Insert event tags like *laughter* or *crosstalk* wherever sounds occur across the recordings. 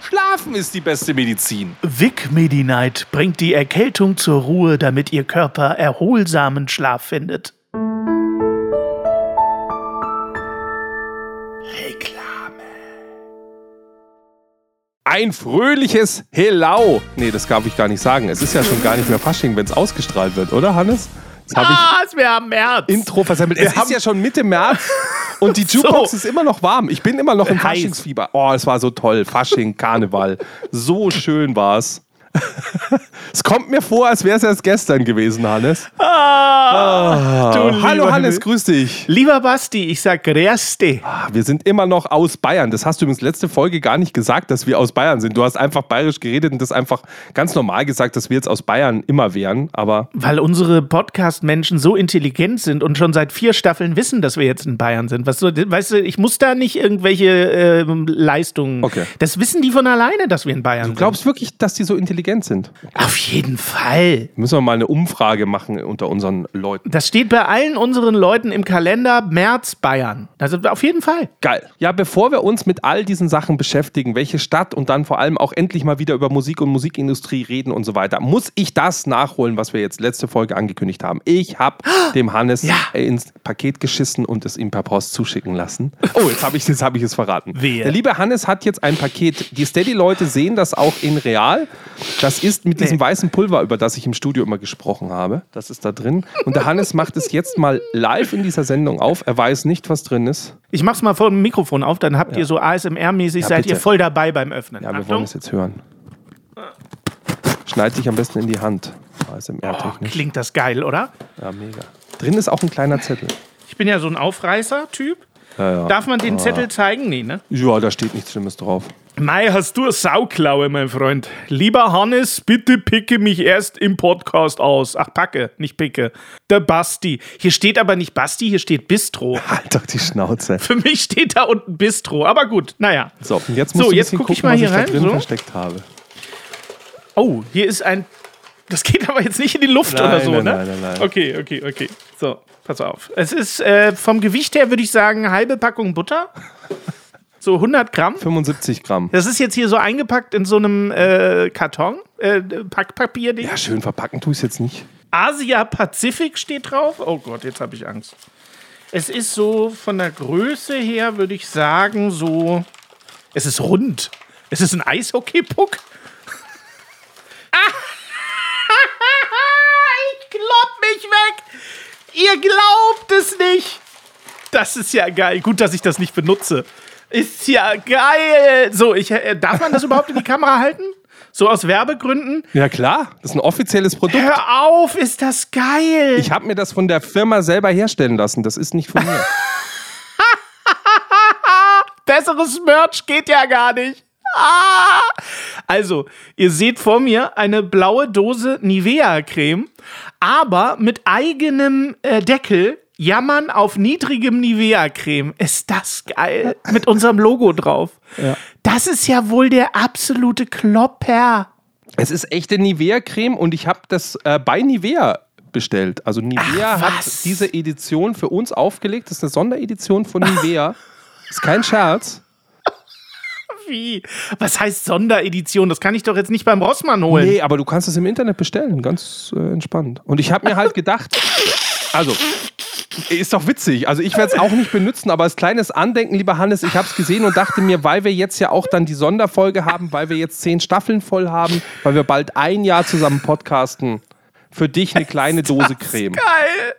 Schlafen ist die beste Medizin. Vic Medi-Night bringt die Erkältung zur Ruhe, damit Ihr Körper erholsamen Schlaf findet. Reklame. Ein fröhliches Hello. Nee, das darf ich gar nicht sagen. Es ist ja schon gar nicht mehr Fasching, wenn es ausgestrahlt wird, oder Hannes? Jetzt ah, es wäre März. Intro versemmelt. Es ist ja schon Mitte März *laughs* und die Jukebox so. ist immer noch warm. Ich bin immer noch im Faschingsfieber. Oh, es war so toll. Fasching, Karneval. So schön war es. kommt mir vor, als wäre es erst gestern gewesen, Hannes. Ah, ah. Hallo Hannes, grüß dich. Lieber Basti, ich sag Grüßte. Ah, wir sind immer noch aus Bayern. Das hast du übrigens letzte Folge gar nicht gesagt, dass wir aus Bayern sind. Du hast einfach bayerisch geredet und das einfach ganz normal gesagt, dass wir jetzt aus Bayern immer wären. Aber Weil unsere Podcast-Menschen so intelligent sind und schon seit vier Staffeln wissen, dass wir jetzt in Bayern sind. Was, weißt du, ich muss da nicht irgendwelche äh, Leistungen. Okay. Das wissen die von alleine, dass wir in Bayern sind. Du glaubst wirklich, dass die so intelligent sind? Okay. Auf jeden Fall. Müssen wir mal eine Umfrage machen unter unseren Leuten. Das steht bei allen unseren Leuten im Kalender März Bayern. Also auf jeden Fall. Geil. Ja, bevor wir uns mit all diesen Sachen beschäftigen, welche Stadt und dann vor allem auch endlich mal wieder über Musik und Musikindustrie reden und so weiter, muss ich das nachholen, was wir jetzt letzte Folge angekündigt haben. Ich habe dem Hannes ja. ins Paket geschissen und es ihm per Post zuschicken lassen. Oh, jetzt habe ich, hab ich es verraten. Wehe. Der liebe Hannes hat jetzt ein Paket. Die Steady-Leute sehen das auch in real. Das ist mit diesem nee. weißen Pulver, über das ich im Studio immer gesprochen habe. Das ist da drin. Und der Hannes macht es jetzt mal live in dieser Sendung auf. Er weiß nicht, was drin ist. Ich mach's mal vor dem Mikrofon auf, dann habt ja. ihr so ASMR-mäßig, ja, seid ihr voll dabei beim Öffnen. Ja, wir Achtung. wollen es jetzt hören. Schneid dich am besten in die Hand. ASMR-technisch. Oh, klingt das geil, oder? Ja, mega. Drin ist auch ein kleiner Zettel. Ich bin ja so ein Aufreißer-Typ. Ja, ja. Darf man den ah. Zettel zeigen? Nee, ne? Ja, da steht nichts Schlimmes drauf. Mei, hast du eine Sauklaue, mein Freund. Lieber Hannes, bitte picke mich erst im Podcast aus. Ach, packe, nicht picke. Der Basti. Hier steht aber nicht Basti, hier steht Bistro. *laughs* Halt doch die Schnauze. Für mich steht da unten Bistro, aber gut, naja. So, jetzt muss so, jetzt gucke ich mal hier rein, drin so. versteckt habe. Oh, hier ist ein. Das geht aber jetzt nicht in die Luft nein, oder so, nein, ne? Nein, nein, nein. Okay, okay, okay. So, pass auf. Es ist äh, vom Gewicht her, würde ich sagen, halbe Packung Butter. So 100 Gramm? 75 Gramm. Das ist jetzt hier so eingepackt in so einem äh, Karton, äh, Packpapier. -Ding. Ja, schön verpacken tue ich es jetzt nicht. Asia Pazifik steht drauf. Oh Gott, jetzt habe ich Angst. Es ist so von der Größe her, würde ich sagen, so. Es ist rund. Es ist ein Eishockey-Puck. Ah! ich klopp mich weg. Ihr glaubt es nicht. Das ist ja geil. Gut, dass ich das nicht benutze. Ist ja geil. So, ich, äh, darf man das überhaupt in die Kamera halten? So aus Werbegründen? Ja klar, das ist ein offizielles Produkt. Hör auf, ist das geil. Ich habe mir das von der Firma selber herstellen lassen. Das ist nicht von mir. *laughs* Besseres Merch geht ja gar nicht. Ah! Also, ihr seht vor mir eine blaue Dose Nivea-Creme, aber mit eigenem äh, Deckel Jammern auf niedrigem Nivea-Creme. Ist das geil? Mit unserem Logo drauf. Ja. Das ist ja wohl der absolute Klopper. Es ist echte Nivea-Creme und ich habe das äh, bei Nivea bestellt. Also Nivea Ach, hat diese Edition für uns aufgelegt. Das ist eine Sonderedition von Nivea. *laughs* ist kein Scherz. Wie? Was heißt Sonderedition? Das kann ich doch jetzt nicht beim Rossmann holen. Nee, aber du kannst es im Internet bestellen. Ganz äh, entspannt. Und ich habe mir halt gedacht, also ist doch witzig. Also ich werde es auch nicht benutzen, aber als kleines Andenken, lieber Hannes, ich habe es gesehen und dachte mir, weil wir jetzt ja auch dann die Sonderfolge haben, weil wir jetzt zehn Staffeln voll haben, weil wir bald ein Jahr zusammen podcasten, für dich eine kleine Dose Creme. Geil!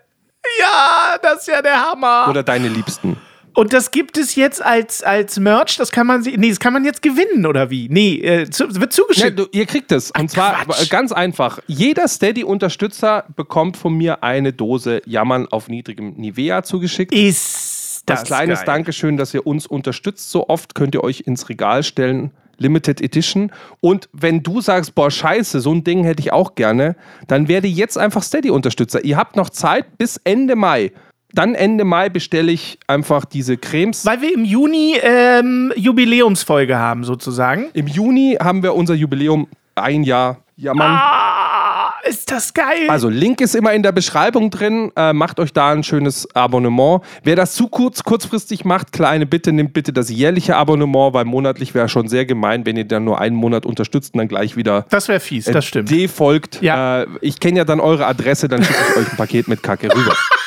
Ja, das ist ja der Hammer. Oder deine Liebsten. Und das gibt es jetzt als, als Merch, das kann man nee, das kann man jetzt gewinnen oder wie? Nee, äh, zu, wird zugeschickt. Ja, du, ihr kriegt es. Und zwar Quatsch. ganz einfach. Jeder Steady-Unterstützer bekommt von mir eine Dose Jammern auf niedrigem Nivea zugeschickt. Ist das Als kleines geil. Dankeschön, dass ihr uns unterstützt. So oft könnt ihr euch ins Regal stellen. Limited Edition. Und wenn du sagst, boah, scheiße, so ein Ding hätte ich auch gerne, dann werde jetzt einfach Steady-Unterstützer. Ihr habt noch Zeit bis Ende Mai. Dann Ende Mai bestelle ich einfach diese Cremes. Weil wir im Juni ähm, Jubiläumsfolge haben, sozusagen. Im Juni haben wir unser Jubiläum ein Jahr. Ja, Mann. Ah, ist das geil. Also, Link ist immer in der Beschreibung drin. Äh, macht euch da ein schönes Abonnement. Wer das zu kurz, kurzfristig macht, kleine Bitte, nimmt bitte das jährliche Abonnement, weil monatlich wäre schon sehr gemein, wenn ihr dann nur einen Monat unterstützt und dann gleich wieder das wäre fies, das stimmt. defolgt. Ja. Äh, ich kenne ja dann eure Adresse, dann schicke ich euch ein Paket mit Kacke rüber. *laughs*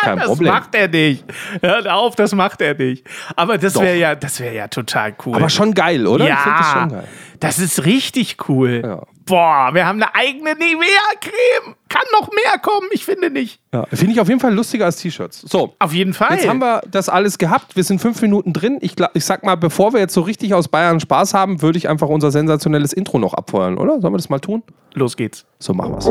Ist kein Das Problem. macht er nicht. Hört auf, das macht er nicht. Aber das wäre ja, das wäre ja total cool. Aber schon geil, oder? ja, das schon geil. das ist richtig cool. Ja. Boah, wir haben eine eigene Nivea-Creme. Kann noch mehr kommen, ich finde nicht. Ja, Finde ich auf jeden Fall lustiger als T-Shirts. So, Auf jeden Fall. Jetzt haben wir das alles gehabt. Wir sind fünf Minuten drin. Ich, ich sag mal, bevor wir jetzt so richtig aus Bayern Spaß haben, würde ich einfach unser sensationelles Intro noch abfeuern, oder? Sollen wir das mal tun? Los geht's. So machen wir's.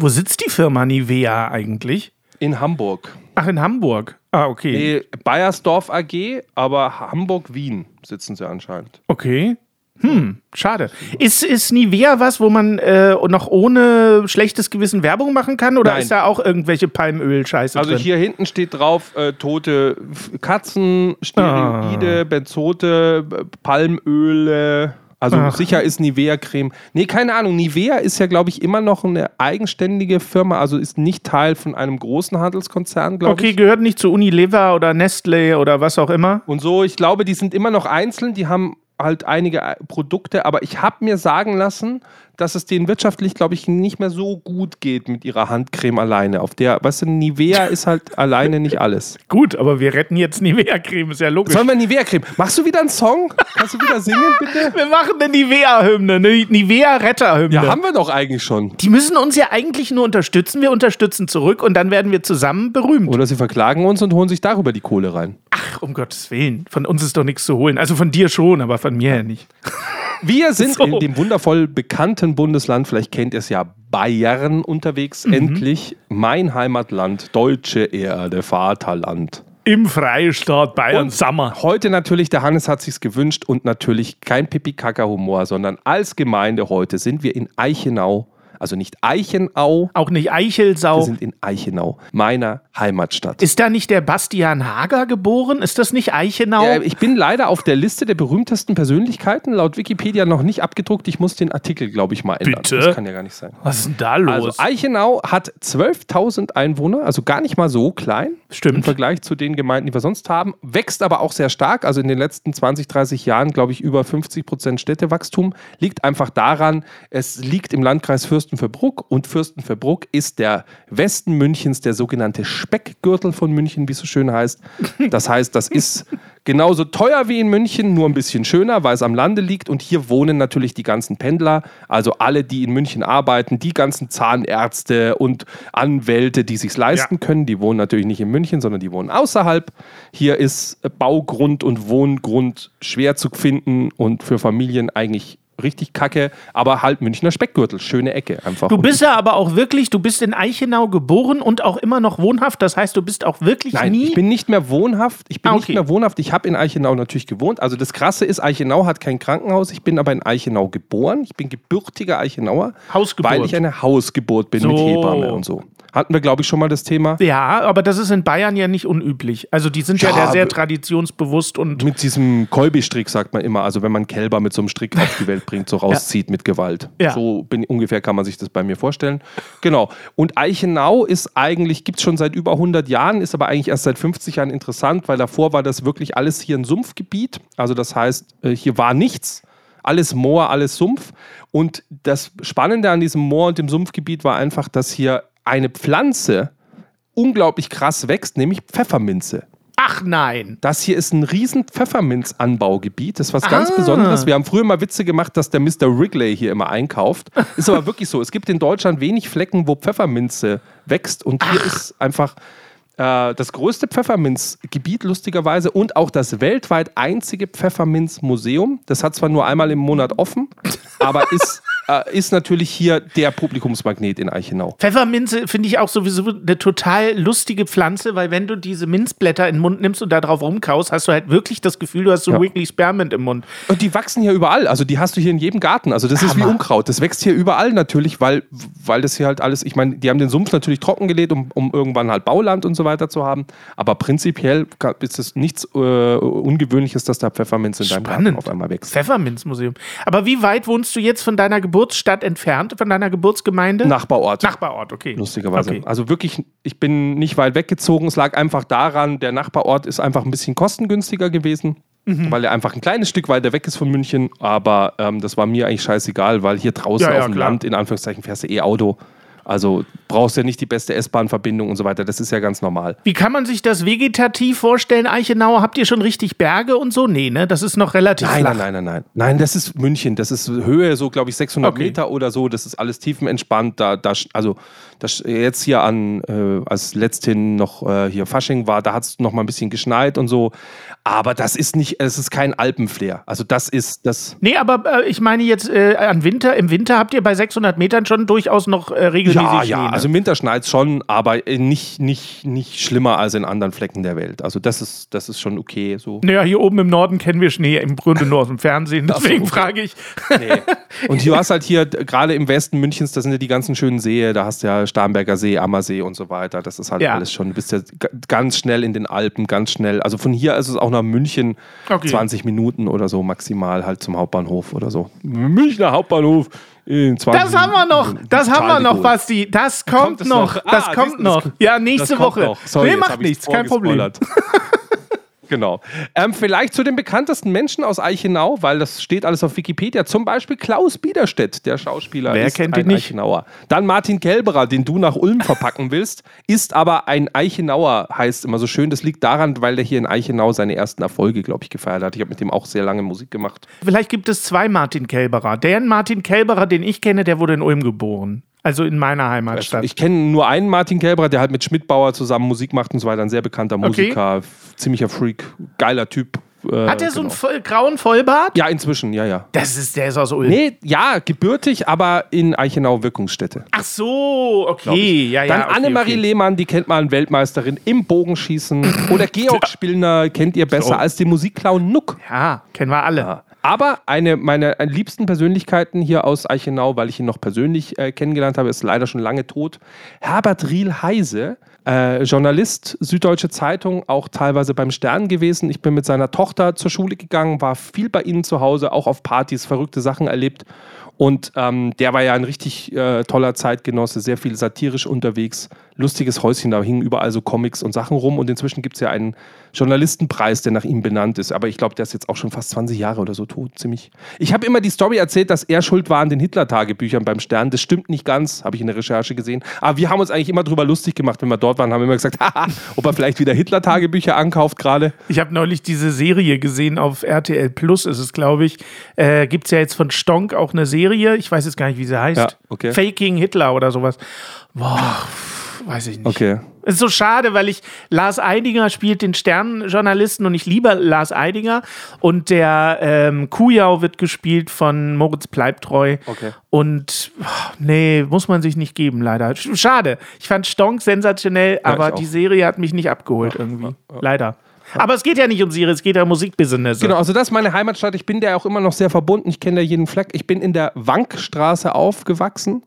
Wo sitzt die Firma Nivea eigentlich? In Hamburg. Ach, in Hamburg. Ah, okay. Nee, Bayersdorf AG, aber Hamburg-Wien sitzen sie anscheinend. Okay. Hm, schade. Ist, ist Nivea was, wo man äh, noch ohne schlechtes Gewissen Werbung machen kann? Oder Nein. ist da auch irgendwelche Palmöl-Scheiße Also drin? hier hinten steht drauf, äh, tote Katzen, Steroide, Benzote, äh, Palmöle. Also Ach. sicher ist Nivea-Creme. Nee, keine Ahnung. Nivea ist ja, glaube ich, immer noch eine eigenständige Firma, also ist nicht Teil von einem großen Handelskonzern, glaube Okay, ich. gehört nicht zu Unilever oder Nestle oder was auch immer. Und so, ich glaube, die sind immer noch einzeln, die haben halt einige äh, Produkte, aber ich habe mir sagen lassen, dass es denen wirtschaftlich, glaube ich, nicht mehr so gut geht mit ihrer Handcreme alleine. Auf der, weißt du, Nivea ist halt *laughs* alleine nicht alles. Gut, aber wir retten jetzt Nivea-Creme, ist ja logisch. Sollen wir Nivea-Creme? Machst du wieder einen Song? Kannst du wieder singen, bitte? *laughs* wir machen eine Nivea-Hymne, eine Nivea-Retter-Hymne. Ja, haben wir doch eigentlich schon. Die müssen uns ja eigentlich nur unterstützen. Wir unterstützen zurück und dann werden wir zusammen berühmt. Oder sie verklagen uns und holen sich darüber die Kohle rein. Ach, um Gottes Willen. Von uns ist doch nichts zu holen. Also von dir schon, aber von mir ja nicht. *laughs* Wir sind So. in dem wundervoll bekannten Bundesland, vielleicht kennt ihr es ja, Bayern unterwegs. Endlich mein Heimatland, deutsche Erde, Vaterland. Im Freistaat Bayern Sommer. Heute natürlich, der Hannes hat sich's gewünscht und natürlich kein Pipi-Kaka-Humor, sondern als Gemeinde heute sind wir in Eichenau, also nicht Eichenau, Auch nicht wir Eichelsau. sind in Eichenau, meiner Heimatstadt. Ist da nicht der Bastian Hager geboren? Ist das nicht Eichenau? Äh, ich bin leider auf der Liste der berühmtesten Persönlichkeiten laut Wikipedia noch nicht abgedruckt. Ich muss den Artikel, glaube ich, mal ändern. Bitte? Das kann ja gar nicht sein. Was ist denn da los? Also Eichenau hat 12.000 Einwohner, also gar nicht mal so klein. Stimmt. Im Vergleich zu den Gemeinden, die wir sonst haben. Wächst aber auch sehr stark. Also in den letzten 20, 30 Jahren, glaube ich, über 50 Prozent Städtewachstum. Liegt einfach daran, es liegt im Landkreis Fürstenfeldbruck und Fürstenfeldbruck ist der Westen Münchens, der sogenannte Speckgürtel von München, wie es so schön heißt. Das heißt, das ist genauso teuer wie in München, nur ein bisschen schöner, weil es am Lande liegt. Und hier wohnen natürlich die ganzen Pendler, also alle, die in München arbeiten, die ganzen Zahnärzte und Anwälte, die sich leisten können. Die wohnen natürlich nicht in München, sondern die wohnen außerhalb. Hier ist Baugrund und Wohngrund schwer zu finden und für Familien eigentlich richtig kacke, aber halt Münchner Speckgürtel, schöne Ecke einfach. du bist ja aber auch wirklich, du bist in Eichenau geboren und auch immer noch wohnhaft. Das heißt, du bist auch wirklich Nein, nie. ich bin nicht mehr wohnhaft. Ich bin Ah, nicht okay. mehr wohnhaft. Ich habe in Eichenau natürlich gewohnt. Also das Krasse ist, Eichenau hat kein Krankenhaus. Ich bin aber in Eichenau geboren. Ich bin gebürtiger Eichenauer, Hausgeburt. weil ich eine Hausgeburt bin mit So. Hebamme und so. Hatten wir, glaube ich, schon mal das Thema. ja, aber das ist in Bayern ja nicht unüblich. Also die sind ja, Ja, sehr traditionsbewusst und Mit diesem Kolbi-Strick sagt man immer, also wenn man Kälber mit so einem Strick *laughs* auf die Welt bringt, so rauszieht mit Gewalt. Ja. So bin, ungefähr kann man sich das bei mir vorstellen. Genau. Und Eichenau ist eigentlich, gibt es schon seit über 100 Jahren, ist aber eigentlich erst seit 50 Jahren interessant, weil davor war das wirklich alles hier ein Sumpfgebiet. Also das heißt, äh, hier war nichts. Alles Moor, alles Sumpf. Und das Spannende an diesem Moor und dem Sumpfgebiet war einfach, dass hier eine Pflanze unglaublich krass wächst, nämlich Pfefferminze. Ach nein. Das hier ist ein riesen Pfefferminzanbaugebiet. Das ist was ganz Ah. Besonderes. Wir haben früher mal Witze gemacht, dass der Mr. Wrigley hier immer einkauft. *laughs* Ist aber wirklich so. Es gibt in Deutschland wenig Flecken, wo Pfefferminze wächst. Und hier ist einfach äh, das größte Pfefferminzgebiet, lustigerweise, und auch das weltweit einzige Pfefferminzmuseum. Das hat zwar nur einmal im Monat offen, *laughs* aber ist, äh, ist natürlich hier der Publikumsmagnet in Eichenau. Pfefferminze finde ich auch sowieso eine total lustige Pflanze, weil wenn du diese Minzblätter in den Mund nimmst und da drauf rumkaust, hast du halt wirklich das Gefühl, du hast so Ja. Wrigley Spearmint im Mund. Und die wachsen hier überall. Also die hast du hier in jedem Garten. Also das ist wie Hammer. Unkraut. Das wächst hier überall natürlich, weil, weil das hier halt alles, ich meine, die haben den Sumpf natürlich trockengelegt, um, um irgendwann halt Bauland und so weiter zu haben. Aber prinzipiell ist es nichts äh, Ungewöhnliches, dass da Pfefferminz in deinem Garten Spannend. auf einmal wächst. Pfefferminzmuseum. Aber wie weit wohnst du jetzt von deiner Geburtsstadt entfernt, von deiner Geburtsgemeinde? Nachbarort. Nachbarort, okay. lustigerweise. Okay. Also wirklich, ich bin nicht weit weggezogen. Es lag einfach daran, der Nachbarort ist einfach ein bisschen kostengünstiger gewesen, Mhm. weil er einfach ein kleines Stück weiter weg ist von München. Aber ähm, das war mir eigentlich scheißegal, weil hier draußen Ja, ja, auf dem klar. Land, in Anführungszeichen, fährst du eh Auto. Also brauchst ja nicht die beste S-Bahn-Verbindung und so weiter. Das ist ja ganz normal. Wie kann man sich das vegetativ vorstellen, Eichenau? Habt ihr schon richtig Berge und so? Nee, ne? Das ist noch relativ Nein, flach. nein, nein, nein, nein. Nein, das ist München. Das ist Höhe, so glaube ich 600 Okay. Meter oder so. Das ist alles tiefenentspannt. Da, da, also das jetzt hier an, äh, als letzthin noch äh, hier Fasching war, da hat es noch mal ein bisschen geschneit und so. Aber das ist nicht, es ist kein Alpenflair. Also das ist das. Nee, aber äh, ich meine jetzt äh, an Winter, im Winter habt ihr bei 600 Metern schon durchaus noch äh, regelmäßig Ja, Schnee, ja, ne? also im Winter schneit schon, aber nicht, nicht, nicht schlimmer als in anderen Flecken der Welt. Also das ist, das ist schon okay. So. Naja, hier oben im Norden kennen wir Schnee, im Grunde nur aus dem Fernsehen. *laughs* Deswegen okay. frage ich. Nee. Und du *laughs* hast halt hier, gerade im Westen Münchens, da sind ja die ganzen schönen Seen, da hast du ja Starnberger See, Ammersee und so weiter. Das ist halt Ja. alles schon, du bist ja ganz schnell in den Alpen, ganz schnell. Also von hier ist es auch nach München Okay. 20 Minuten oder so maximal halt zum Hauptbahnhof oder so. Münchner Hauptbahnhof in 20 Das haben wir noch, Minuten. das haben wir noch. Basti. Das kommt, Kommt es noch. Das Ah, kommt noch. Ja, nächste kommt Woche. noch. Sorry, nee, jetzt macht nichts, kein Problem. *laughs* Genau. Ähm, vielleicht zu den bekanntesten Menschen aus Eichenau, weil das steht alles auf Wikipedia. Zum Beispiel Klaus Biederstedt, der Schauspieler. Wer ist kennt ihn nicht? Eichenauer. Dann Martin Kelberer, den du nach Ulm verpacken willst, ist aber ein Eichenauer, heißt immer so schön. Das liegt daran, weil der hier in Eichenau seine ersten Erfolge, glaube ich, gefeiert hat. Ich habe mit dem auch sehr lange Musik gemacht. Vielleicht gibt es zwei Martin Kelberer. Der Martin Kelberer, den ich kenne, der wurde in Ulm geboren. Also in meiner Heimatstadt. Ich kenne nur einen Martin Kelberer, der halt mit Schmidtbauer zusammen Musik macht und so weiter. Ein sehr bekannter Musiker, f- ziemlicher Freak, geiler Typ. Äh, Hat er so einen genau. voll, grauen Vollbart? Ja, inzwischen, ja, ja. Das ist, der ist aus Ulm. Nee, ja, gebürtig, aber in Eichenau Wirkungsstätte. Ach so, okay. Ja, ja, Dann okay, Annemarie okay. Lehmann, die kennt man, Weltmeisterin im Bogenschießen. Oder *laughs* Georg Spillner kennt ihr besser So. als den Musikclown Nuck. Ja, kennen wir alle. Ja. Aber eine meiner liebsten Persönlichkeiten hier aus Eichenau, weil ich ihn noch persönlich äh, kennengelernt habe, ist leider schon lange tot. Herbert Riel Heise, äh, Journalist, Süddeutsche Zeitung, auch teilweise beim Stern gewesen. Ich bin mit seiner Tochter zur Schule gegangen, war viel bei ihnen zu Hause, auch auf Partys, verrückte Sachen erlebt. Und ähm, der war ja ein richtig äh, toller Zeitgenosse, sehr viel satirisch unterwegs, lustiges Häuschen, da hingen überall so Comics und Sachen rum. Und inzwischen gibt es ja einen Journalistenpreis, der nach ihm benannt ist. Aber ich glaube, der ist jetzt auch schon fast 20 Jahre oder so tot, ziemlich. Ich habe immer die Story erzählt, dass er schuld war an den Hitler-Tagebüchern beim Stern. Das stimmt nicht ganz, habe ich in der Recherche gesehen. Aber wir haben uns eigentlich immer drüber lustig gemacht, wenn wir dort waren, haben wir immer gesagt, *laughs* haha, ob er vielleicht wieder Hitler-Tagebücher ankauft gerade. Ich habe neulich diese Serie gesehen auf RTL Plus, ist es, glaube ich. Äh, Gibt es ja jetzt von Stonk auch eine Serie. Ich weiß jetzt gar nicht, wie sie heißt. Ja, okay. Faking Hitler oder sowas. Boah, weiß ich nicht. Okay. Es ist so schade, weil ich Lars Eidinger spielt den Sternenjournalisten und ich liebe Lars Eidinger. Und der ähm, Kujau wird gespielt von Moritz Bleibtreu. Okay. Und oh, nee, muss man sich nicht geben, leider. Sch- Schade. Ich fand Stonk sensationell, aber ich auch. die Serie hat mich nicht abgeholt irgendwie. Leider. Aber es geht ja nicht um Serie, es geht ja um Musikbusiness. Genau, also das ist meine Heimatstadt. Ich bin der auch immer noch sehr verbunden. Ich kenne da jeden Fleck. Ich bin in der Wankstraße aufgewachsen.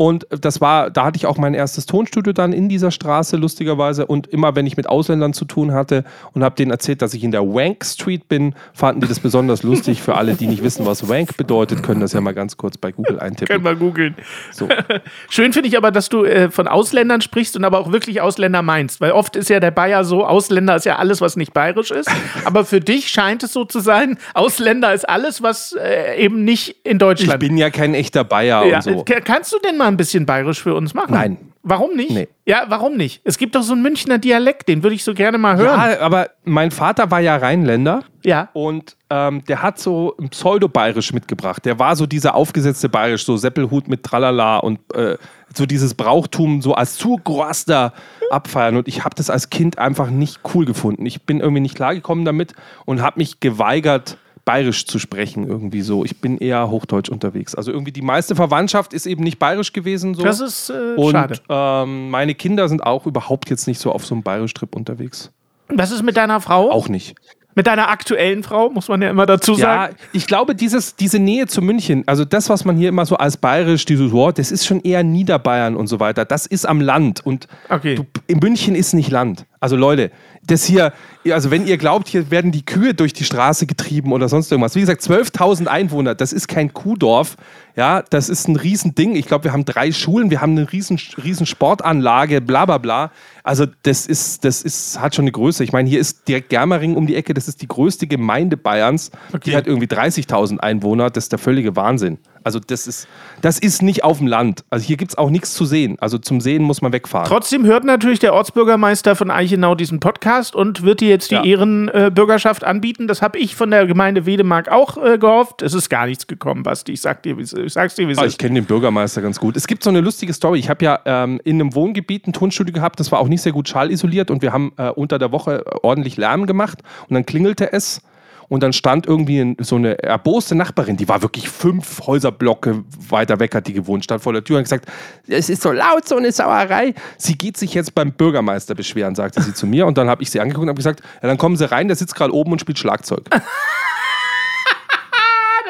Und das war, da hatte ich auch mein erstes Tonstudio dann in dieser Straße, lustigerweise. Und immer, wenn ich mit Ausländern zu tun hatte und habe denen erzählt, dass ich in der Wank Street bin, fanden die das besonders lustig. Für alle, die nicht wissen, was Wank bedeutet, können das ja mal ganz kurz bei Google Können eintippen. wir googeln. So. *laughs* Schön finde ich aber, dass du äh, von Ausländern sprichst und aber auch wirklich Ausländer meinst. Weil oft ist ja der Bayer so, Ausländer ist ja alles, was nicht bayerisch ist. *laughs* aber für dich scheint es so zu sein, Ausländer ist alles, was äh, eben nicht in Ich Deutschland bin ja kein echter Bayer ja, und so. ka- Kannst du denn mal ein bisschen bayerisch für uns machen? Nein. Warum nicht? Nee. Ja, warum nicht? Es gibt doch so einen Münchner Dialekt, den würde ich so gerne mal hören. Ja, aber mein Vater war ja Rheinländer. Ja. Und ähm, der hat so ein Pseudo-Bayerisch mitgebracht. Der war so dieser aufgesetzte Bayerisch, so Seppelhut mit Tralala und äh, so dieses Brauchtum so als Zugroaster abfeiern. Und ich habe das als Kind einfach nicht cool gefunden. Ich bin irgendwie nicht klargekommen damit und habe mich geweigert, bayerisch zu sprechen irgendwie so. Ich bin eher Hochdeutsch unterwegs. Also irgendwie die meiste Verwandtschaft ist eben nicht bayerisch gewesen so. Das ist äh, und schade. ähm, meine Kinder sind auch überhaupt jetzt nicht so auf so einem bayerisch-Trip unterwegs. Was ist mit deiner Frau? Auch nicht. Mit deiner aktuellen Frau, muss man ja immer dazu sagen. Ja, ich glaube, dieses, diese Nähe zu München, also das, was man hier immer so als bayerisch, dieses Wort, das ist schon eher Niederbayern und so weiter. Das ist am Land. Und Okay. du, in München ist nicht Land. Also Leute, das hier, also wenn ihr glaubt, hier werden die Kühe durch die Straße getrieben oder sonst irgendwas. Wie gesagt, 12.000 Einwohner, das ist kein Kuhdorf. Ja, das ist ein Riesending. Ich glaube, wir haben drei Schulen, wir haben eine riesen, riesen Sportanlage, bla bla bla. Also das ist, das ist, hat schon eine Größe. Ich meine, hier ist direkt Germering um die Ecke, das ist die größte Gemeinde Bayerns. Okay. Die hat irgendwie 30.000 Einwohner, das ist der völlige Wahnsinn. Also das ist, das ist nicht auf dem Land. Also hier gibt es auch nichts zu sehen. Also zum Sehen muss man wegfahren. Trotzdem hört natürlich der Ortsbürgermeister von Eichenau diesen Podcast und wird dir jetzt die Ja. Ehrenbürgerschaft anbieten. Das habe ich von der Gemeinde Wedemark auch äh, gehofft. Es ist gar nichts gekommen, Basti. Ich, sag dir, wie ich sag's dir, wie es Ah, ist. ich kenne den Bürgermeister ganz gut. Es gibt so eine lustige Story. Ich habe ja ähm, in einem Wohngebiet ein Tonstudio gehabt, das war auch nicht sehr gut schallisoliert und wir haben äh, unter der Woche ordentlich Lärm gemacht und dann klingelte es und dann stand irgendwie so eine erboste Nachbarin, die war wirklich fünf Häuserblocke weiter weg, hat die gewohnt, stand vor der Tür und hat gesagt, es ist so laut, so eine Sauerei. Sie geht sich jetzt beim Bürgermeister beschweren, sagte sie zu mir und dann habe ich sie angeguckt und habe gesagt, ja, dann kommen Sie rein, der sitzt gerade oben und spielt Schlagzeug. *laughs* das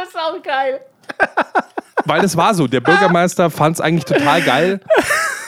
ist auch geil. Weil es war so, der Bürgermeister fand es eigentlich total geil,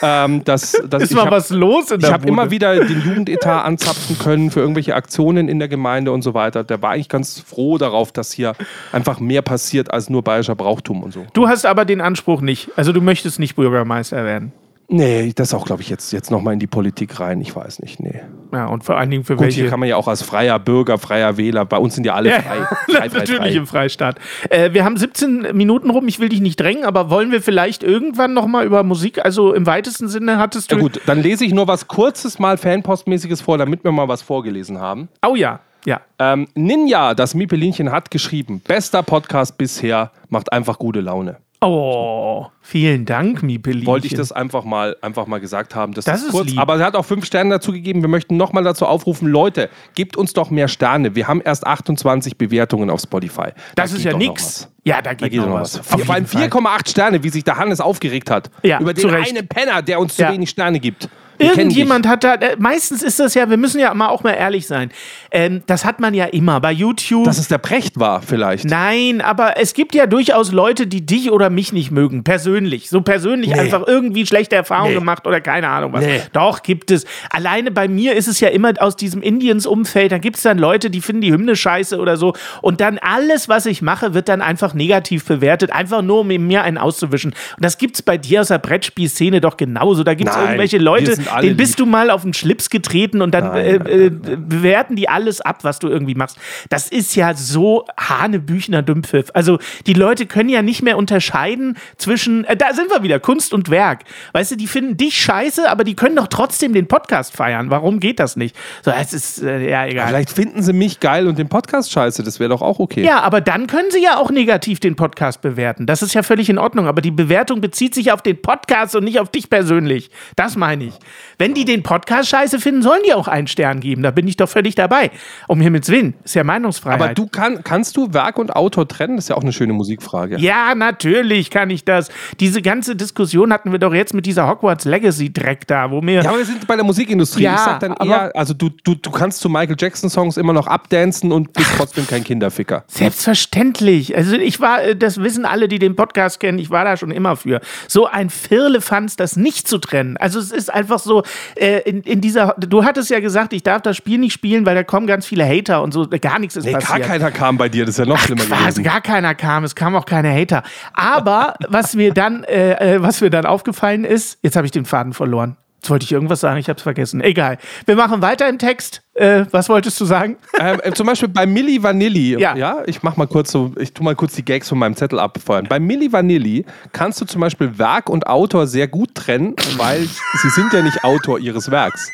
ähm, dass, dass Ist ich mal hab- was los in Ich der habe Bude. immer wieder den Jugendetat anzapfen können für irgendwelche Aktionen in der Gemeinde und so weiter. Der war eigentlich ganz froh darauf, dass hier einfach mehr passiert als nur bayerischer Brauchtum und so. Du hast aber den Anspruch nicht. Also du möchtest nicht Bürgermeister werden. Nee, das auch, glaube ich, jetzt, jetzt nochmal in die Politik rein. Ich weiß nicht, nee. Ja, und vor allen Dingen für Gut, welche. hier kann man ja auch als freier Bürger, freier Wähler, bei uns sind ja alle Ja, frei. *laughs* frei, frei, natürlich frei. im Freistaat. Äh, wir haben 17 Minuten rum. Ich will dich nicht drängen, aber wollen wir vielleicht irgendwann noch mal über Musik? Also im weitesten Sinne hattest du. Ja gut, dann lese ich nur was Kurzes mal Fanpostmäßiges vor, damit wir mal was vorgelesen haben. Oh ja, ja. Ähm, Ninja, das Miepelinchen, hat geschrieben: Bester Podcast bisher, macht einfach gute Laune. Oh, vielen Dank, Miepelinchen. Wollte ich das einfach mal, einfach mal gesagt haben. Das, Das ist ist kurz. lieb. Aber er hat auch fünf Sterne dazu gegeben. Wir möchten nochmal dazu aufrufen: Leute, gebt uns doch mehr Sterne. Wir haben erst 28 Bewertungen auf Spotify. Da Das ist geht ja nix. Ja, da Da geht, geht noch noch was. was. Vor allem jeden Fall. 4,8 Sterne, wie sich der Hannes aufgeregt hat. Ja, über zu den einen Penner, der uns zu Ja. wenig Sterne gibt. Irgendjemand hat da, äh, meistens ist das ja, wir müssen ja mal auch mal ehrlich sein. Ähm, das hat man ja immer bei YouTube. Dass es der Precht war, vielleicht. Nein, aber es gibt ja durchaus Leute, die dich oder mich nicht mögen. Persönlich. So persönlich Nee. einfach irgendwie schlechte Erfahrungen Nee. gemacht oder keine Ahnung was. Nee. Doch, gibt es. Alleine bei mir ist es ja immer aus diesem Indiens-Umfeld, da gibt es dann Leute, die finden die Hymne scheiße oder so. Und dann alles, was ich mache, wird dann einfach negativ bewertet, einfach nur um mir einen auszuwischen. Und das gibt es bei dir aus der Brettspielszene doch genauso. Da gibt es irgendwelche Leute, alle denen bist du mal auf den Schlips getreten und dann Nein, äh, nein, äh, bewerten die alles ab, was du irgendwie machst. Das ist ja so Hanebüchner Dümpfiff. Also die Leute können ja nicht mehr unterscheiden zwischen, äh, da sind wir wieder, Kunst und Werk. Weißt du, die finden dich scheiße, aber die können doch trotzdem den Podcast feiern. Warum geht das nicht? So, es ist, äh, ja, egal. Vielleicht finden sie mich geil und den Podcast scheiße. Das wäre doch auch okay. Ja, aber dann können sie ja auch negativ den Podcast bewerten. Das ist ja völlig in Ordnung. Aber die Bewertung bezieht sich auf den Podcast und nicht auf dich persönlich. Das meine ich. Wenn die den Podcast scheiße finden, sollen die auch einen Stern geben. Da bin ich doch völlig dabei. Um Himmels Willen. Ist ja Meinungsfreiheit. Aber du kann, kannst du Werk und Autor trennen? Das ist ja auch eine schöne Musikfrage. Ja, natürlich kann ich das. Diese ganze Diskussion hatten wir doch jetzt mit dieser Hogwarts Legacy Dreck da, wo mir Ja, aber wir sind bei der Musikindustrie. Ja, ich sag dann eher, also du, du, du kannst zu Michael Jackson Songs immer noch abdancen und bist trotzdem kein Kinderficker. Selbstverständlich. Also ich war, äh, das wissen alle, die den Podcast kennen, ich war da schon immer für. So ein Firlefanz, das nicht zu trennen. Also es ist einfach so, äh, in, in dieser, du hattest ja gesagt, ich darf das Spiel nicht spielen, weil da kommen ganz viele Hater und so, gar nichts ist Nee, gar passiert. keiner kam bei dir, das ist ja noch schlimmer Quasi gewesen. gar keiner kam, es kamen auch keine Hater. Aber was mir dann, äh, äh, was mir dann aufgefallen ist, jetzt habe ich den Faden verloren. Jetzt wollte ich irgendwas sagen, ich habe es vergessen. Egal. Wir machen weiter im Text. Äh, was wolltest du sagen? Ähm, äh, zum Beispiel bei Milli Vanilli, Ja. ja. ich mach mal kurz so, ich tu mal kurz die Gags von meinem Zettel abfeuern. Bei Milli Vanilli kannst du zum Beispiel Werk und Autor sehr gut trennen, weil sie sind ja nicht Autor ihres Werks.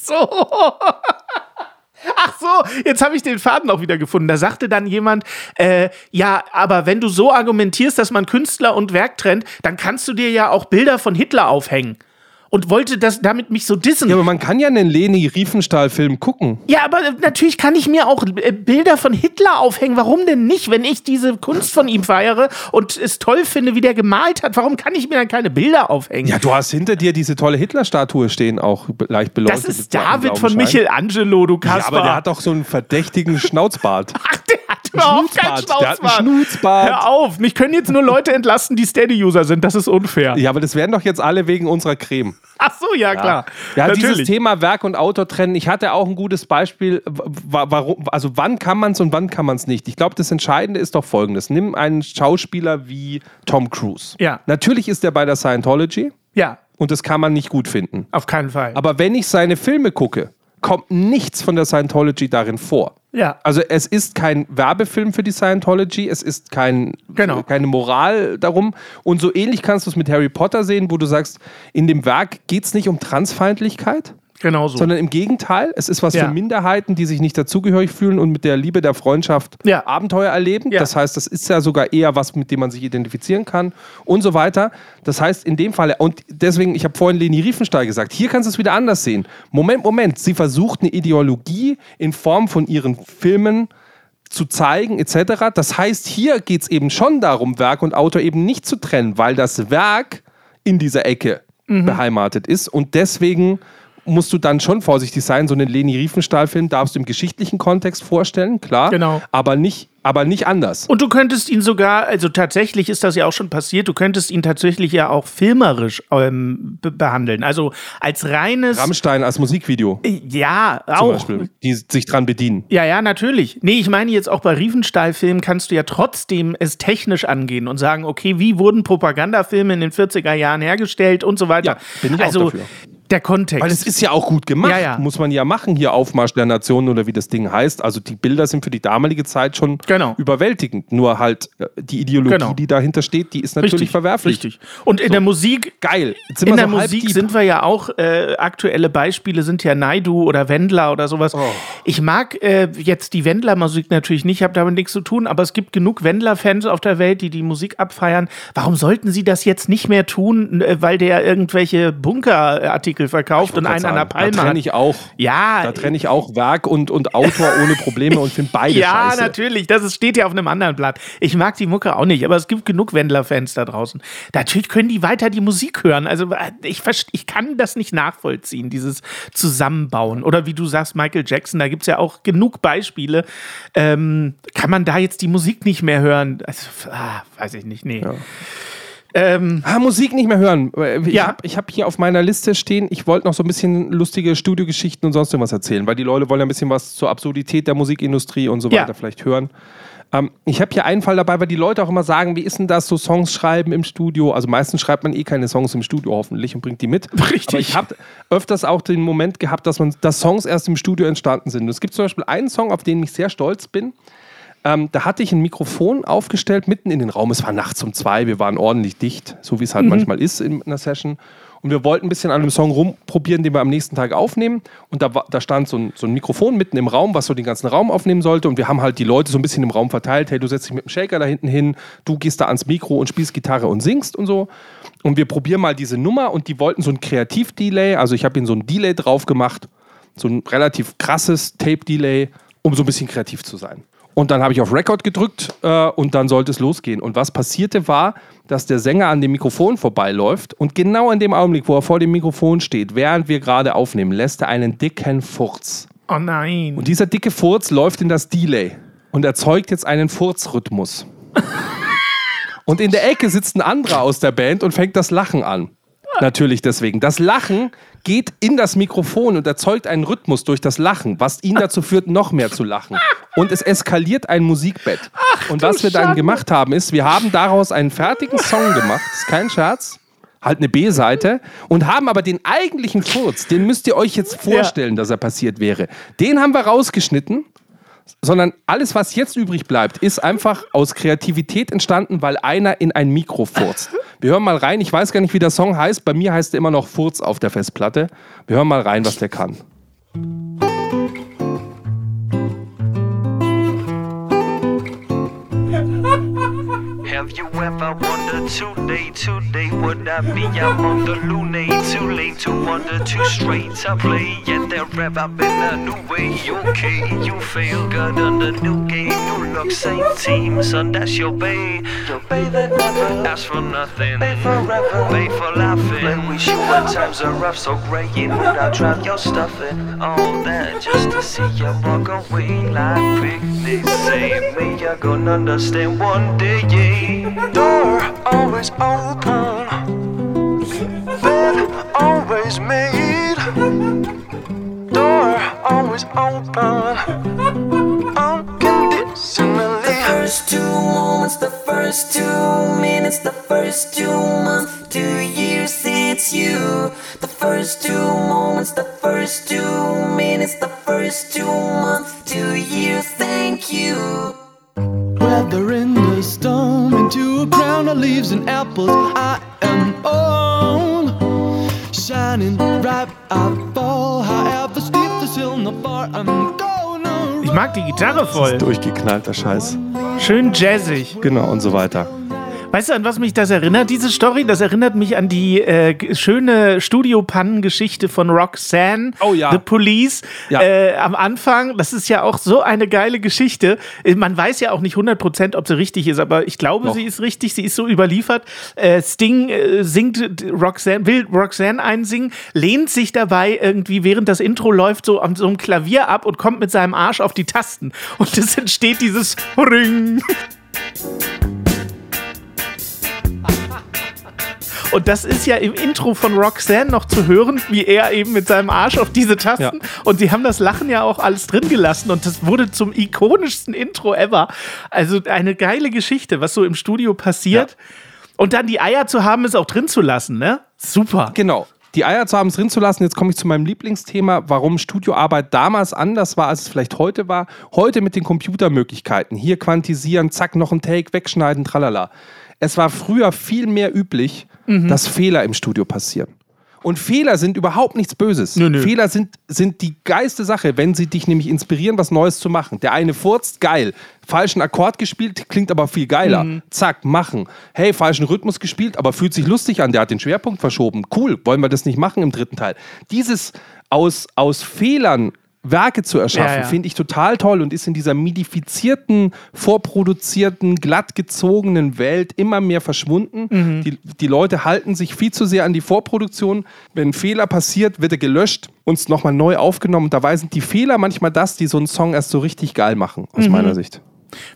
So. Ach so, jetzt habe ich den Faden auch wieder gefunden. Da sagte dann jemand, äh, ja, aber wenn du so argumentierst, dass man Künstler und Werk trennt, dann kannst du dir ja auch Bilder von Hitler aufhängen. Und wollte das damit mich so dissen. Ja, aber man kann ja einen Leni Riefenstahl-Film gucken. Ja, aber äh, natürlich kann ich mir auch äh, Bilder von Hitler aufhängen. Warum denn nicht, wenn ich diese Kunst von ihm feiere und es toll finde, wie der gemalt hat? Warum kann ich mir dann keine Bilder aufhängen? Ja, du hast hinter dir diese tolle Hitler-Statue stehen, auch leicht beleuchtet. das ist David von. Michelangelo, du Ja, Kasper. aber der hat doch so einen verdächtigen Schnauzbart. *laughs* Ach, der hat überhaupt keinen Schnutzbart. Der hat einen Schnauzbart. Schnutzbart. Hör auf, mich können jetzt nur Leute entlasten, die Steady-User sind. Das ist unfair. Ja, aber das werden doch jetzt alle wegen unserer Creme. Ach so, ja, klar. Ja, dieses Natürlich. Thema Werk und Autor trennen. Ich hatte auch ein gutes Beispiel, wa- warum, also wann kann man es und wann kann man es nicht. Ich glaube, das Entscheidende ist doch folgendes. Nimm einen Schauspieler wie Tom Cruise. Ja. Natürlich ist er bei der Scientology Ja, und das kann man nicht gut finden. auf keinen Fall. Aber wenn ich seine Filme gucke, kommt nichts von der Scientology darin vor. Ja. Also es ist kein Werbefilm für die Scientology, es ist kein, Genau. keine Moral darum. Und so ähnlich kannst du es mit Harry Potter sehen, wo du sagst, in dem Werk geht es nicht um Transfeindlichkeit, Genau so. sondern im Gegenteil, es ist was Ja. für Minderheiten, die sich nicht dazugehörig fühlen und mit der Liebe der Freundschaft Ja. Abenteuer erleben. Ja. Das heißt, das ist ja sogar eher was, mit dem man sich identifizieren kann und so weiter. Das heißt, in dem Fall, und deswegen, ich habe vorhin Leni Riefenstahl gesagt, hier kannst du es wieder anders sehen. Moment, Moment, sie versucht eine Ideologie in Form von ihren Filmen zu zeigen, etc. Das heißt, hier geht es eben schon darum, Werk und Autor eben nicht zu trennen, weil das Werk in dieser Ecke Mhm. beheimatet ist und deswegen musst du dann schon vorsichtig sein. So einen Leni Riefenstahl-Film darfst du im geschichtlichen Kontext vorstellen, klar, Genau. aber, nicht, aber nicht anders. Und du könntest ihn sogar, also tatsächlich ist das ja auch schon passiert, du könntest ihn tatsächlich ja auch filmerisch ähm, be behandeln. Also als reines. Rammstein als Musikvideo ja, zum auch. Beispiel, die sich dran bedienen. Ja, ja, natürlich. Nee, ich meine jetzt auch bei Riefenstahl-Filmen kannst du ja trotzdem es technisch angehen und sagen, okay, wie wurden Propagandafilme in den 40er Jahren hergestellt und so weiter. Ja, bin ich auch also, dafür. Der Kontext. Weil es ist ja auch gut gemacht, Ja, ja. muss man ja machen, hier Aufmarsch der Nationen oder wie das Ding heißt. Also die Bilder sind für die damalige Zeit schon Genau. überwältigend. Nur halt äh, die Ideologie, Genau. die dahinter steht, die ist natürlich richtig, verwerflich. Richtig. Und in der Musik Geil. In wir der so Musik sind wir ja auch, äh, aktuelle Beispiele sind ja Naidu oder Wendler oder sowas. Oh. Ich mag äh, jetzt die Wendler-Musik natürlich nicht, habe damit nichts zu tun, aber es gibt genug Wendler-Fans auf der Welt, die die Musik abfeiern. Warum sollten sie das jetzt nicht mehr tun, äh, weil der irgendwelche Bunkerartikel verkauft und einen an der Da Palme trenne hat? ich auch. Ja, Da trenne ich auch Werk und, und Autor ohne Probleme und finde beide ja, scheiße. natürlich. Das ist, steht ja auf einem anderen Blatt. Ich mag die Mucke auch nicht, aber es gibt genug Wendler-Fans da draußen. Natürlich können die weiter die Musik hören. Also äh, ich, ich kann das nicht nachvollziehen, dieses Zusammenbauen. Oder wie du sagst, Michael Jackson, da gibt es ja auch genug Beispiele. Ähm, kann man da jetzt die Musik nicht mehr hören? Also, ah, weiß ich nicht, nee. Ähm, Ah, Musik nicht mehr hören. Ich Ja. habe ich hab hier auf meiner Liste stehen, ich wollte noch so ein bisschen lustige Studiogeschichten und sonst irgendwas erzählen, weil die Leute wollen ja ein bisschen was zur Absurdität der Musikindustrie und so Ja. weiter vielleicht hören. Ähm, ich habe hier einen Fall dabei, weil die Leute auch immer sagen, wie ist denn das, so Songs schreiben im Studio? Also meistens schreibt man eh keine Songs im Studio hoffentlich und bringt die mit. *laughs* Richtig. Aber ich habe öfters auch den Moment gehabt, dass, man, dass Songs erst im Studio entstanden sind. Und es gibt zum Beispiel einen Song, auf den ich sehr stolz bin. Ähm, da hatte ich ein Mikrofon aufgestellt mitten in den Raum. Es war nachts um zwei, wir waren ordentlich dicht, so wie es halt manchmal ist in einer Session. Und wir wollten ein bisschen an einem Song rumprobieren, den wir am nächsten Tag aufnehmen. Und da, da stand so ein, so ein Mikrofon mitten im Raum, was so den ganzen Raum aufnehmen sollte. Und wir haben halt die Leute so ein bisschen im Raum verteilt. Hey, du setzt dich mit dem Shaker da hinten hin, du gehst da ans Mikro und spielst Gitarre und singst und so. Und wir probieren mal diese Nummer. Und die wollten so ein Kreativ-Delay. Also ich habe ihnen so ein Delay drauf gemacht. So ein relativ krasses Tape-Delay, um so ein bisschen kreativ zu sein. Und dann habe ich auf Record gedrückt äh, und dann sollte es losgehen. Und was passierte war, dass der Sänger an dem Mikrofon vorbeiläuft und genau in dem Augenblick, wo er vor dem Mikrofon steht, während wir gerade aufnehmen, lässt er einen dicken Furz. oh nein. Und dieser dicke Furz läuft in das Delay und erzeugt jetzt einen Furzrhythmus. *laughs* und in der Ecke sitzt ein anderer aus der Band und fängt das Lachen an. Natürlich deswegen. Das Lachen geht in das Mikrofon und erzeugt einen Rhythmus durch das Lachen, was ihn dazu führt, noch mehr zu lachen. Und es eskaliert ein Musikbett. und was wir dann Schande. gemacht haben, ist, wir haben daraus einen fertigen Song gemacht, ist kein Scherz, halt eine B-Seite und haben aber den eigentlichen Furz, den müsst ihr euch jetzt vorstellen, dass er passiert wäre. Den haben wir rausgeschnitten, sondern alles, was jetzt übrig bleibt, ist einfach aus Kreativität entstanden, weil einer in ein Mikro furzt. Wir hören mal rein, ich weiß gar nicht, wie der Song heißt, bei mir heißt er immer noch Furz auf der Festplatte. Wir hören mal rein, was der kann. Have you ever wondered today, today would I be among the loony? Too late to wonder, too straight to play. Yet there ever been a new way, okay? You feel good on the new game, new look, same team, son, that's your bay. Your bay that never ask for nothing, pay forever, pay for laughing. Play with you when times are rough, so gray, it would I drive your stuff in all that just to see you walk away like picnics. Save me, you're gonna understand one day, yeah. Door always open, bed always made. Door always open, unconditionally. The first two moments, the first two minutes, the first two months, two years, it's you. The first two moments, the first two minutes, the first two months, two years, thank you. Weather in the storm into a crown of leaves and apples. I am on, shining bright. I fall, however steep this hill, not far. I'm gonna Ich mag die Gitarre voll. Durchgeknallter Scheiß. Schön jazzig. Genau und so weiter. Weißt du, an was mich das erinnert, diese Story? Das erinnert mich an die äh, schöne Studiopannengeschichte von Roxanne, Oh ja. The Police. Ja. Äh, am Anfang, das ist ja auch so eine geile Geschichte. Äh, Man weiß ja auch nicht 100%, ob sie richtig ist, aber ich glaube, Doch. sie ist richtig. Sie ist so überliefert. Äh, Sting äh, singt Roxanne, will Roxanne einsingen, lehnt sich dabei irgendwie, während das Intro läuft, so an so einem Klavier ab und kommt mit seinem Arsch auf die Tasten. Und es entsteht dieses Ring. Und das ist ja im Intro von Roxanne noch zu hören, wie er eben mit seinem Arsch auf diese Tasten. Ja. Und sie haben das Lachen ja auch alles drin gelassen und das wurde zum ikonischsten Intro ever. Also eine geile Geschichte, was so im Studio passiert. Und dann die Eier zu haben, es auch drin zu lassen, ne? Super. Genau. Die Eier zu haben, es drin zu lassen. Jetzt komme ich zu meinem Lieblingsthema, warum Studioarbeit damals anders war, als es vielleicht heute war. Heute mit den Computermöglichkeiten. Hier quantisieren, zack, noch ein Take, wegschneiden, tralala. Es war früher viel mehr üblich, dass Fehler im Studio passieren. Und Fehler sind überhaupt nichts Böses. Nö, nö. Fehler sind, sind die geilste Sache, wenn sie dich nämlich inspirieren, was Neues zu machen. Der eine furzt, geil. Falschen Akkord gespielt, klingt aber viel geiler. Zack, machen. Hey, falschen Rhythmus gespielt, aber fühlt sich lustig an. Der hat den Schwerpunkt verschoben. Cool, wollen wir das nicht machen im dritten Teil? Dieses aus, aus Fehlern Werke zu erschaffen, Ja, ja. finde ich total toll und ist in dieser midifizierten, vorproduzierten, glatt gezogenen Welt immer mehr verschwunden. Mhm. Die, die Leute halten sich viel zu sehr an die Vorproduktion. Wenn ein Fehler passiert, wird er gelöscht und nochmal neu aufgenommen. Und dabei sind die Fehler manchmal das, die so einen Song erst so richtig geil machen, Mhm. aus meiner Sicht.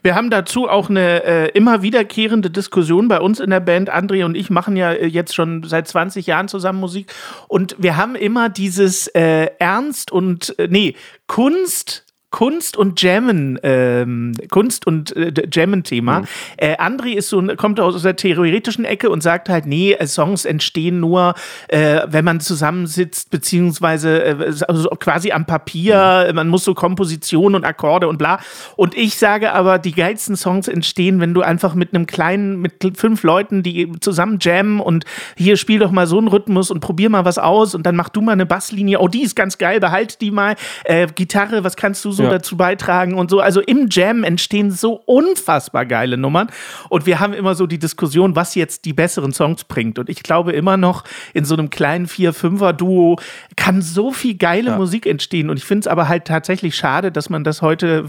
Wir haben dazu auch eine äh, immer wiederkehrende Diskussion bei uns in der Band. André und ich machen ja äh, jetzt schon seit 20 Jahren zusammen Musik. Und wir haben immer dieses äh, Ernst und, äh, nee, Kunst. Kunst und Jammen, ähm, Kunst und äh, Jammen-Thema. Äh, André ist so, kommt aus der theoretischen Ecke und sagt halt, nee, äh, Songs entstehen nur, äh, wenn man zusammensitzt, beziehungsweise äh, also quasi am Papier, man muss so Komposition und Akkorde und bla. Und ich sage aber, die geilsten Songs entstehen, wenn du einfach mit einem kleinen, mit fünf Leuten, die zusammen jammen und hier spiel doch mal so einen Rhythmus und probier mal was aus und dann mach du mal eine Basslinie, oh, die ist ganz geil, behalt die mal. Äh, Gitarre, was kannst du so Ja. dazu beitragen und so. Also im Jam entstehen so unfassbar geile Nummern und wir haben immer so die Diskussion, was jetzt die besseren Songs bringt. Und ich glaube immer noch, in so einem kleinen Vier-Fünfer-Duo kann so viel geile Musik entstehen. Und ich finde es aber halt tatsächlich schade, dass man das heute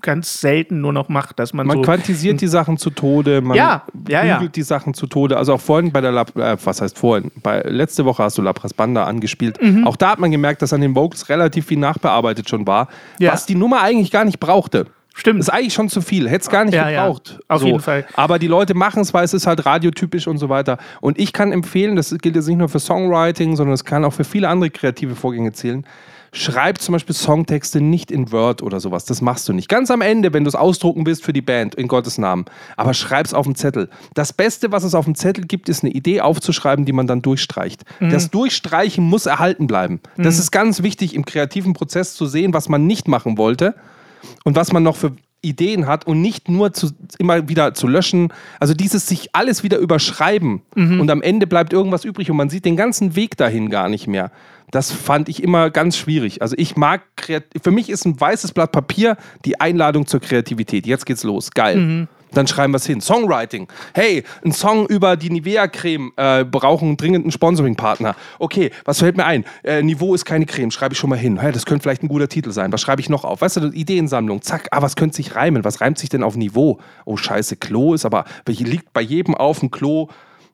ganz selten nur noch macht, dass man, Man so quantisiert die Sachen zu Tode, man Ja, ja, ja. die Sachen zu Tode. Also auch vorhin bei der, Lab, äh, was heißt vorhin, bei, letzte Woche hast du Labras Banda angespielt. Mhm. Auch da hat man gemerkt, dass an den Vocals relativ viel nachbearbeitet schon war, Ja. Was die Nummer eigentlich gar nicht brauchte. Stimmt. Ist eigentlich schon zu viel. Hätte es gar nicht Ja, ja. gebraucht. Auf jeden Fall. Aber die Leute machen es, weil es ist halt radiotypisch und so weiter. Und ich kann empfehlen, das gilt jetzt nicht nur für Songwriting, sondern es kann auch für viele andere kreative Vorgänge zählen. Schreib zum Beispiel Songtexte nicht in Word oder sowas. Das machst du nicht. Ganz am Ende, wenn du es ausdrucken willst für die Band, in Gottes Namen. Aber schreib's auf dem Zettel. Das Beste, was es auf dem Zettel gibt, ist eine Idee aufzuschreiben, die man dann durchstreicht. Das Durchstreichen muss erhalten bleiben. Das ist ganz wichtig im kreativen Prozess zu sehen, was man nicht machen wollte und was man noch für Ideen hat und nicht nur zu, immer wieder zu löschen. Also dieses sich alles wieder überschreiben und am Ende bleibt irgendwas übrig und man sieht den ganzen Weg dahin gar nicht mehr. Das fand ich immer ganz schwierig. Also ich mag, für mich ist ein weißes Blatt Papier die Einladung zur Kreativität. Jetzt geht's los. Geil. Dann schreiben wir es hin. Songwriting. Hey, ein Song über die Nivea-Creme. Äh, brauchen dringend einen Sponsoring-Partner. Okay, was fällt mir ein? Äh, Niveau ist keine Creme. Schreibe ich schon mal hin. Hey, das könnte vielleicht ein guter Titel sein. Was schreibe ich noch auf? Weißt du, Ideensammlung. Zack. Ah, was könnte sich reimen? Was reimt sich denn auf Niveau? Oh, scheiße, Klo ist aber, liegt bei jedem auf dem Klo.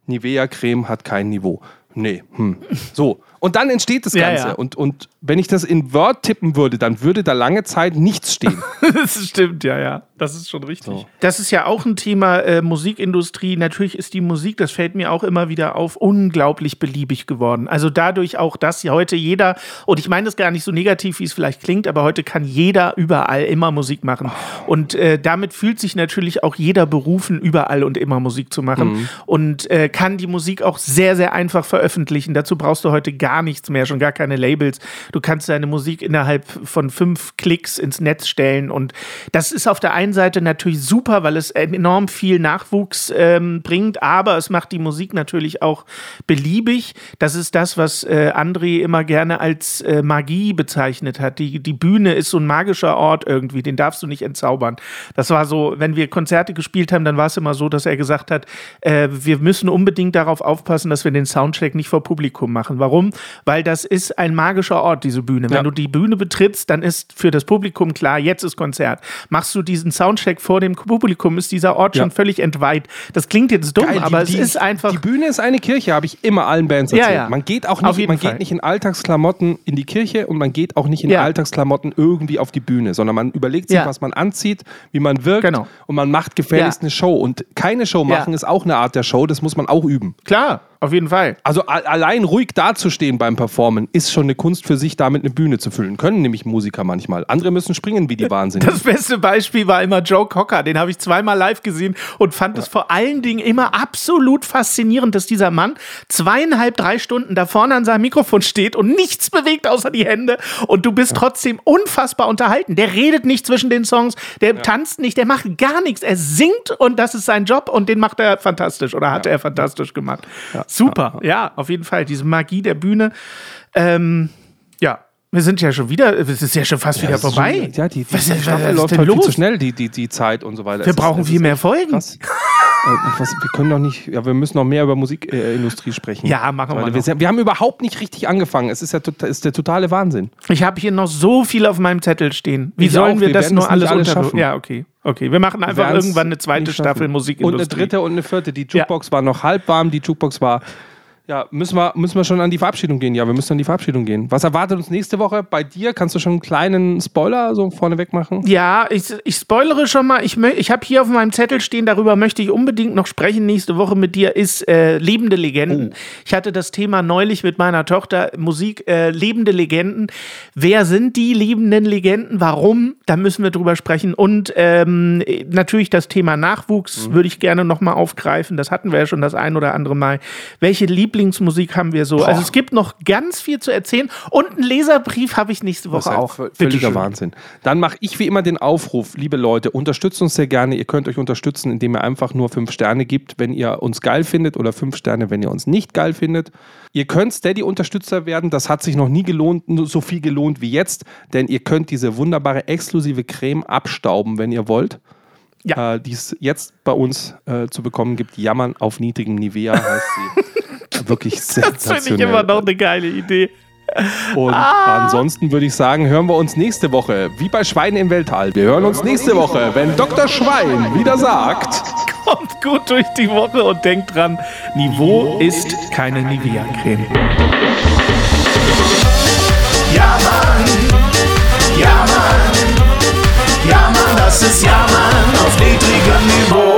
Nivea-Creme hat kein Niveau. Nee, hm. So. Und dann entsteht das Ja, Ganze. ja. Und, und wenn ich das in Word tippen würde, dann würde da lange Zeit nichts stehen. *laughs* Das stimmt, ja, ja. Das ist schon richtig. Das ist ja auch ein Thema äh, Musikindustrie. Natürlich ist die Musik, das fällt mir auch immer wieder auf, unglaublich beliebig geworden. Also dadurch auch, dass heute jeder, und ich meine das gar nicht so negativ, wie es vielleicht klingt, aber heute kann jeder überall immer Musik machen. Und äh, damit fühlt sich natürlich auch jeder berufen, überall und immer Musik zu machen. Und äh, kann die Musik auch sehr, sehr einfach veröffentlichen. Dazu brauchst du heute gar nichts mehr, schon gar keine Labels. Du kannst deine Musik innerhalb von fünf Klicks ins Netz stellen. Und das ist auf der einen Seite natürlich super, weil es enorm viel Nachwuchs ähm, bringt, aber es macht die Musik natürlich auch beliebig. Das ist das, was äh, André immer gerne als äh, Magie bezeichnet hat. Die, die Bühne ist so ein magischer Ort irgendwie, den darfst du nicht entzaubern. Das war so, wenn wir Konzerte gespielt haben, dann war es immer so, dass er gesagt hat, äh, wir müssen unbedingt darauf aufpassen, dass wir den Soundcheck nicht vor Publikum machen. Warum? Weil das ist ein magischer Ort, diese Bühne. Wenn Ja. du die Bühne betrittst, dann ist für das Publikum klar, jetzt ist Konzert. Machst du diesen Soundcheck vor dem Publikum, ist dieser Ort Ja. schon völlig entweiht. Das klingt jetzt dumm, Geil, die- aber die, es ist einfach. Die Bühne ist eine Kirche, habe ich immer allen Bands erzählt. ja. Man geht auch nicht, man Fall. geht nicht in Alltagsklamotten in die Kirche und man geht auch nicht in. Alltagsklamotten irgendwie auf die Bühne, sondern man überlegt sich, was man anzieht, wie man wirkt Genau. und man macht gefälligst eine Show. Und keine Show machen ist auch eine Art der Show, das muss man auch üben. Klar, auf jeden Fall. Also allein ruhig dazustehen beim Performen ist schon eine Kunst für sich, damit eine Bühne zu füllen. Können nämlich Musiker manchmal. Andere müssen springen wie die Wahnsinnigen. Das *laughs* beste Beispiel war immer Joe Cocker. Den habe ich zweimal live gesehen und fand es vor allen Dingen immer absolut faszinierend, dass dieser Mann zweieinhalb, drei Stunden da vorne an seinem Mikrofon steht und nichts bewegt außer die Hände und du bist trotzdem unfassbar unterhalten. Der redet nicht zwischen den Songs, der tanzt nicht, der macht gar nichts. Er singt und das ist sein Job und den macht er fantastisch oder hat er fantastisch gemacht. Super, ja, auf jeden Fall. Diese Magie der Bühne. Ähm. Wir sind ja schon wieder, es ist ja schon fast wieder Das ist vorbei. Schon, ja, die, die was, ist- was Staffel ist läuft halt viel zu schnell, die, die, die Zeit und so weiter. Wir Es ist- brauchen es viel ist mehr Folgen. Krass. Äh, was, wir können doch nicht, ja, wir müssen noch mehr über Musikindustrie äh, sprechen. Ja, machen wir noch. sind- wir haben überhaupt nicht richtig angefangen. Es ist ja tota- ist der totale Wahnsinn. Ich habe hier noch so viel auf meinem Zettel stehen. Wie Ich sollen auch. wir Wir das nur alles alles schaffen. Ja, okay. Okay, wir machen einfach irgendwann eine zweite Staffel. Musikindustrie. Und eine dritte und eine vierte. Die Jukebox war noch halb warm, die Jukebox war. Ja, müssen wir, müssen wir schon an die Verabschiedung gehen? Ja, wir müssen an die Verabschiedung gehen. Was erwartet uns nächste Woche bei dir? Kannst du schon einen kleinen Spoiler so vorneweg machen? Ja, ich, ich spoilere schon mal. Ich, ich habe hier auf meinem Zettel stehen, darüber möchte ich unbedingt noch sprechen nächste Woche mit dir, ist äh, lebende Legenden. Ich hatte das Thema neulich mit meiner Tochter, Musik, äh, lebende Legenden. Wer sind die lebenden Legenden? Warum? Da müssen wir drüber sprechen. Und ähm, natürlich das Thema Nachwuchs würde ich gerne noch mal aufgreifen. Das hatten wir ja schon das ein oder andere Mal. Welche Lieblingsmusik haben wir so? Also es gibt noch ganz viel zu erzählen. Und einen Leserbrief habe ich nächste Das ist Woche auch. völliger. Wahnsinn. Dann mache ich wie immer den Aufruf, liebe Leute, unterstützt uns sehr gerne. Ihr könnt euch unterstützen, indem ihr einfach nur fünf Sterne gibt, wenn ihr uns geil findet oder fünf Sterne, wenn ihr uns nicht geil findet. Ihr könnt Steady-Unterstützer werden. Das hat sich noch nie gelohnt, so viel gelohnt wie jetzt, denn ihr könnt diese wunderbare exklusive Creme abstauben, wenn ihr wollt. Ja. Äh, die es jetzt bei uns äh, zu bekommen gibt. Jammern auf niedrigem Nivea heißt sie. *laughs* Wirklich *laughs* Das sensationell. finde ich immer noch eine geile Idee. Und ansonsten würde ich sagen, hören wir uns nächste Woche, wie bei Schweine im Weltall. Wir hören uns nächste Woche, wenn Dr. Schwein wieder sagt. Kommt gut durch die Woche und denkt dran, Niveau ist keine Nivea-Creme. Ja Mann, ja Mann, ja Mann, das ist Ja Mann auf niedrigem Niveau.